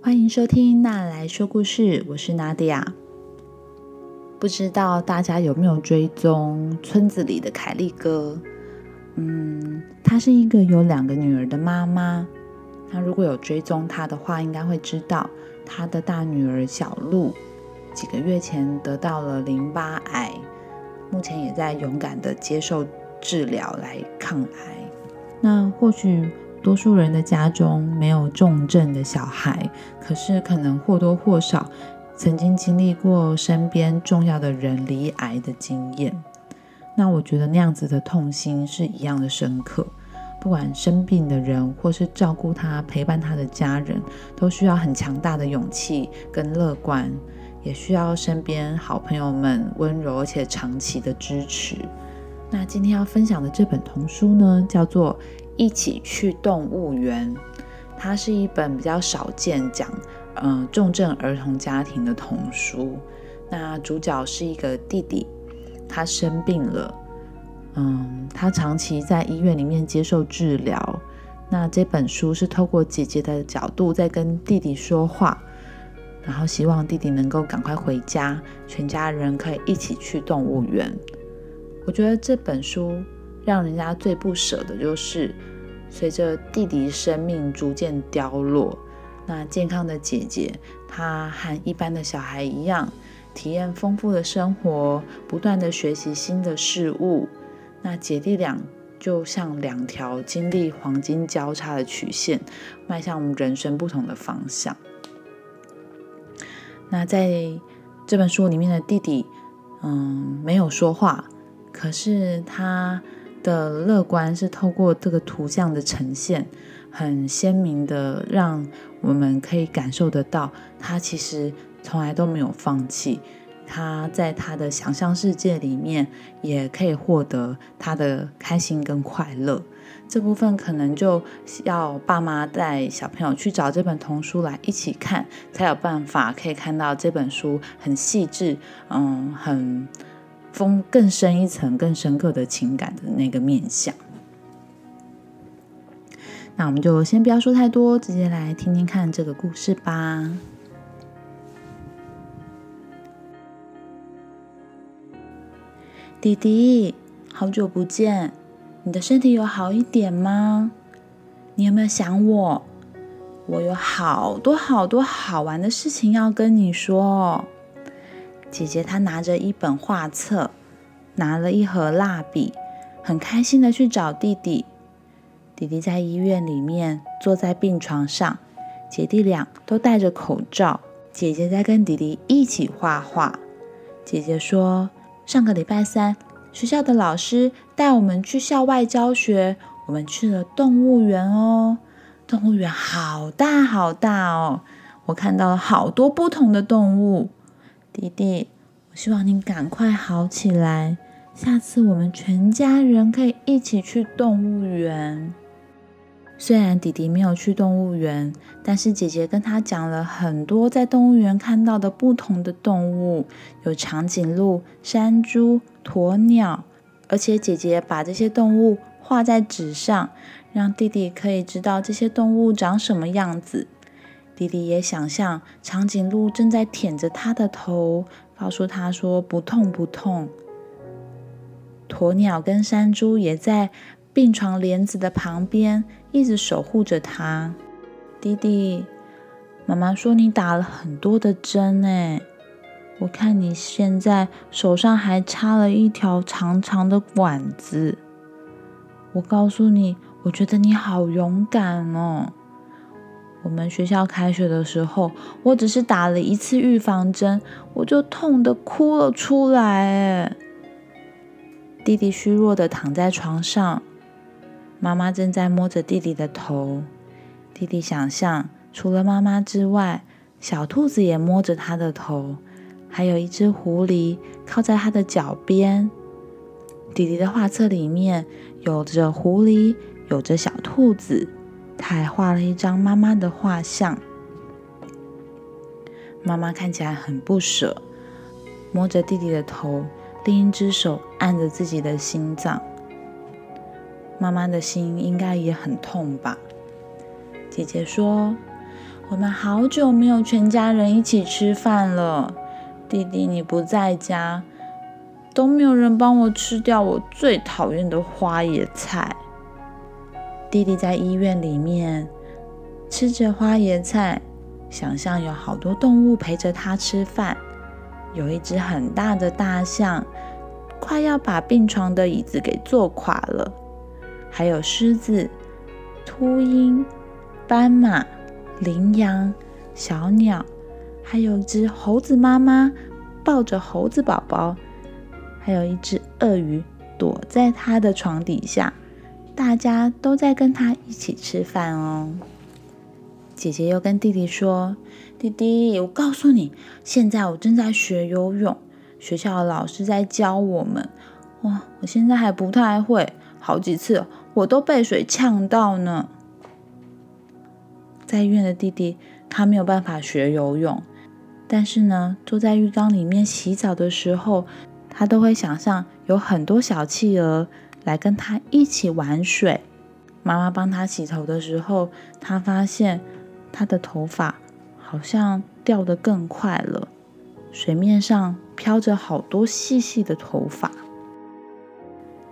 欢迎收听娜来说故事，我是娜迪亚。不知道大家有没有追踪村子里的凯利哥？嗯，他是一个有两个女儿的妈妈。那如果有追踪他的话，应该会知道他的大女儿小鹿几个月前得到了淋巴癌，目前也在勇敢的接受治疗来抗癌。那或许。多数人的家中没有重症的小孩，可是可能或多或少曾经经历过身边重要的人罹癌的经验。那我觉得那样子的痛心是一样的深刻。不管生病的人，或是照顾他、陪伴他的家人，都需要很强大的勇气跟乐观，也需要身边好朋友们温柔而且长期的支持。那今天要分享的这本童书呢，叫做。一起去动物园，它是一本比较少见讲，嗯，重症儿童家庭的童书。那主角是一个弟弟，他生病了，嗯，他长期在医院里面接受治疗。那这本书是透过姐姐的角度在跟弟弟说话，然后希望弟弟能够赶快回家，全家人可以一起去动物园。我觉得这本书。让人家最不舍的就是，随着弟弟生命逐渐凋落，那健康的姐姐，她和一般的小孩一样，体验丰富的生活，不断的学习新的事物。那姐弟俩就像两条经历黄金交叉的曲线，迈向我们人生不同的方向。那在这本书里面的弟弟，嗯，没有说话，可是他。的乐观是透过这个图像的呈现，很鲜明的，让我们可以感受得到，他其实从来都没有放弃。他在他的想象世界里面，也可以获得他的开心跟快乐。这部分可能就要爸妈带小朋友去找这本童书来一起看，才有办法可以看到这本书很细致，嗯，很。丰更深一层、更深刻的情感的那个面相。那我们就先不要说太多，直接来听听看这个故事吧。弟弟，好久不见，你的身体有好一点吗？你有没有想我？我有好多好多好玩的事情要跟你说。姐姐她拿着一本画册，拿了一盒蜡笔，很开心的去找弟弟。弟弟在医院里面坐在病床上，姐弟俩都戴着口罩。姐姐在跟弟弟一起画画。姐姐说：“上个礼拜三，学校的老师带我们去校外教学，我们去了动物园哦。动物园好大好大哦，我看到了好多不同的动物。”弟弟，我希望你赶快好起来。下次我们全家人可以一起去动物园。虽然弟弟没有去动物园，但是姐姐跟他讲了很多在动物园看到的不同的动物，有长颈鹿、山猪、鸵鸟，而且姐姐把这些动物画在纸上，让弟弟可以知道这些动物长什么样子。弟弟也想象长颈鹿正在舔着他的头，告诉他说：“不痛不痛。”鸵鸟跟山猪也在病床帘子的旁边，一直守护着他。弟弟，妈妈说你打了很多的针诶，我看你现在手上还插了一条长长的管子。我告诉你，我觉得你好勇敢哦。我们学校开学的时候，我只是打了一次预防针，我就痛得哭了出来。弟弟虚弱的躺在床上，妈妈正在摸着弟弟的头。弟弟想象，除了妈妈之外，小兔子也摸着他的头，还有一只狐狸靠在他的脚边。弟弟的画册里面有着狐狸，有着小兔子。他还画了一张妈妈的画像，妈妈看起来很不舍，摸着弟弟的头，另一只手按着自己的心脏。妈妈的心应该也很痛吧？姐姐说：“我们好久没有全家人一起吃饭了。弟弟，你不在家，都没有人帮我吃掉我最讨厌的花野菜。”弟弟在医院里面吃着花椰菜，想象有好多动物陪着他吃饭。有一只很大的大象，快要把病床的椅子给坐垮了。还有狮子、秃鹰、斑马、羚羊、小鸟，还有只猴子妈妈抱着猴子宝宝，还有一只鳄鱼躲在它的床底下。大家都在跟他一起吃饭哦。姐姐又跟弟弟说：“弟弟，我告诉你，现在我正在学游泳，学校的老师在教我们。哇，我现在还不太会，好几次我都被水呛到呢。”在医院的弟弟，他没有办法学游泳，但是呢，坐在浴缸里面洗澡的时候，他都会想象有很多小企鹅。来跟他一起玩水。妈妈帮他洗头的时候，他发现他的头发好像掉得更快了，水面上飘着好多细细的头发。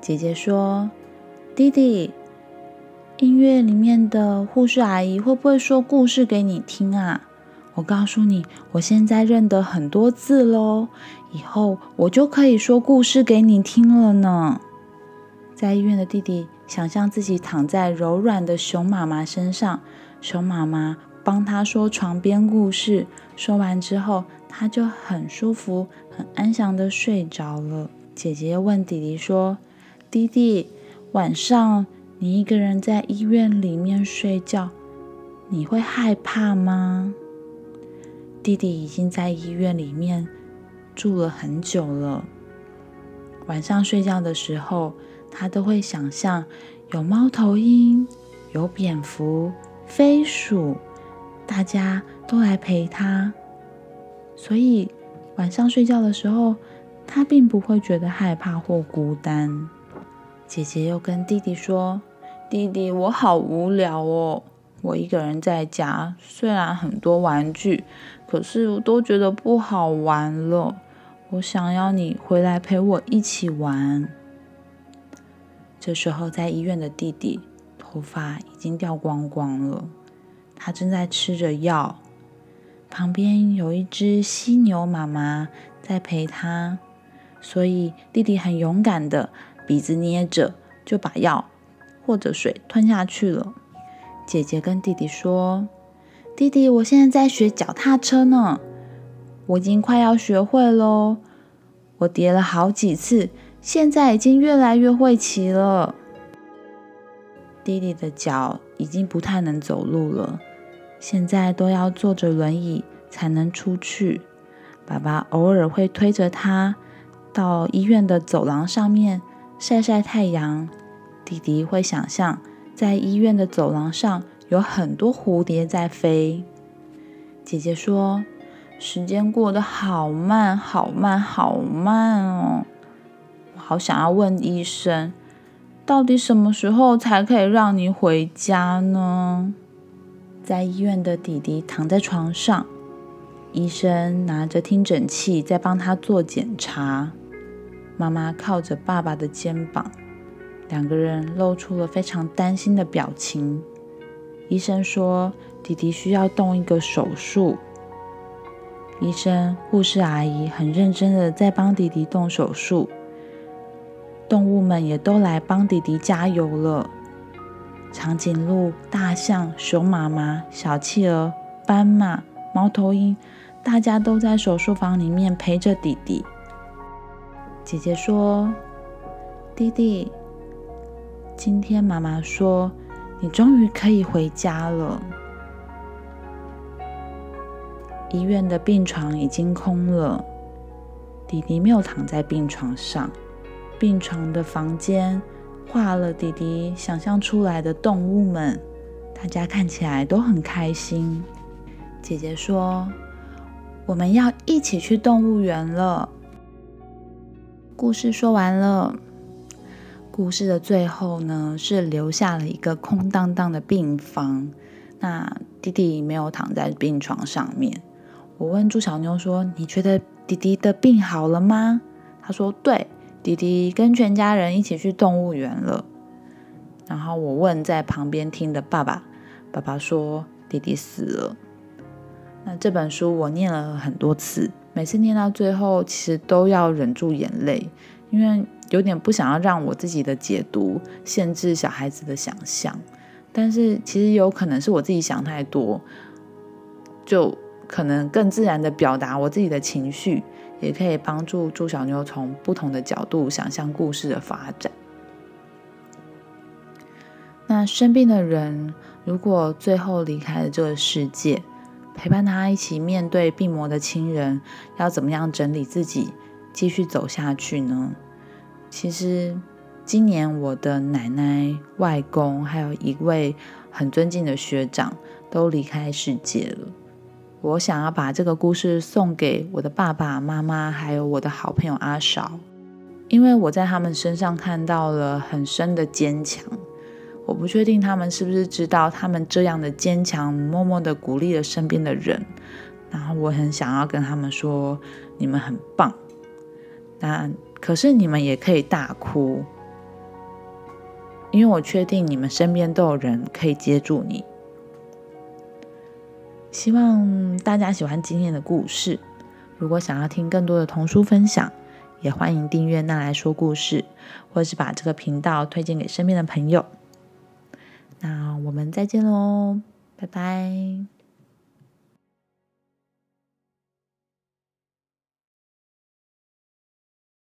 姐姐说：“弟弟，音乐里面的护士阿姨会不会说故事给你听啊？我告诉你，我现在认得很多字喽，以后我就可以说故事给你听了呢。”在医院的弟弟想象自己躺在柔软的熊妈妈身上，熊妈妈帮他说床边故事。说完之后，他就很舒服、很安详的睡着了。姐姐问弟弟说：“弟弟，晚上你一个人在医院里面睡觉，你会害怕吗？”弟弟已经在医院里面住了很久了，晚上睡觉的时候。他都会想象有猫头鹰、有蝙蝠、飞鼠，大家都来陪他，所以晚上睡觉的时候，他并不会觉得害怕或孤单。姐姐又跟弟弟说：“弟弟，我好无聊哦，我一个人在家，虽然很多玩具，可是我都觉得不好玩了。我想要你回来陪我一起玩。”这时候，在医院的弟弟头发已经掉光光了，他正在吃着药，旁边有一只犀牛妈妈在陪他，所以弟弟很勇敢的鼻子捏着就把药或者水吞下去了。姐姐跟弟弟说：“弟弟，我现在在学脚踏车呢，我已经快要学会喽，我跌了好几次。”现在已经越来越会骑了。弟弟的脚已经不太能走路了，现在都要坐着轮椅才能出去。爸爸偶尔会推着他到医院的走廊上面晒晒太阳。弟弟会想象在医院的走廊上有很多蝴蝶在飞。姐姐说：“时间过得好慢，好慢，好慢哦。”好想要问医生，到底什么时候才可以让你回家呢？在医院的弟弟躺在床上，医生拿着听诊器在帮他做检查。妈妈靠着爸爸的肩膀，两个人露出了非常担心的表情。医生说，弟弟需要动一个手术。医生、护士阿姨很认真的在帮弟弟动手术。动物们也都来帮弟弟加油了。长颈鹿、大象、熊妈妈、小企鹅、斑马、猫头鹰，大家都在手术房里面陪着弟弟。姐姐说：“弟弟，今天妈妈说你终于可以回家了。”医院的病床已经空了，弟弟没有躺在病床上。病床的房间画了弟弟想象出来的动物们，大家看起来都很开心。姐姐说：“我们要一起去动物园了。”故事说完了，故事的最后呢，是留下了一个空荡荡的病房，那弟弟没有躺在病床上面。我问朱小妞说：“你觉得弟弟的病好了吗？”她说：“对，弟弟跟全家人一起去动物园了。”然后我问在旁边听的爸爸，爸爸说：“弟弟死了。”那这本书我念了很多次，每次念到最后，其实都要忍住眼泪，因为有点不想要让我自己的解读限制小孩子的想象。但是其实有可能是我自己想太多，就可能更自然的表达我自己的情绪，也可以帮助朱小妞从不同的角度想象故事的发展。那生病的人如果最后离开了这个世界，陪伴他一起面对病魔的亲人，要怎么样整理自己，继续走下去呢？其实，今年我的奶奶、外公，还有一位很尊敬的学长，都离开世界了。我想要把这个故事送给我的爸爸妈妈，还有我的好朋友阿少，因为我在他们身上看到了很深的坚强。我不确定他们是不是知道，他们这样的坚强，默默的鼓励了身边的人。然后我很想要跟他们说，你们很棒。那可是你们也可以大哭，因为我确定你们身边都有人可以接住你。希望大家喜欢今天的故事。如果想要听更多的童书分享，也欢迎订阅“那来说故事”，或是把这个频道推荐给身边的朋友。那我们再见喽，拜拜。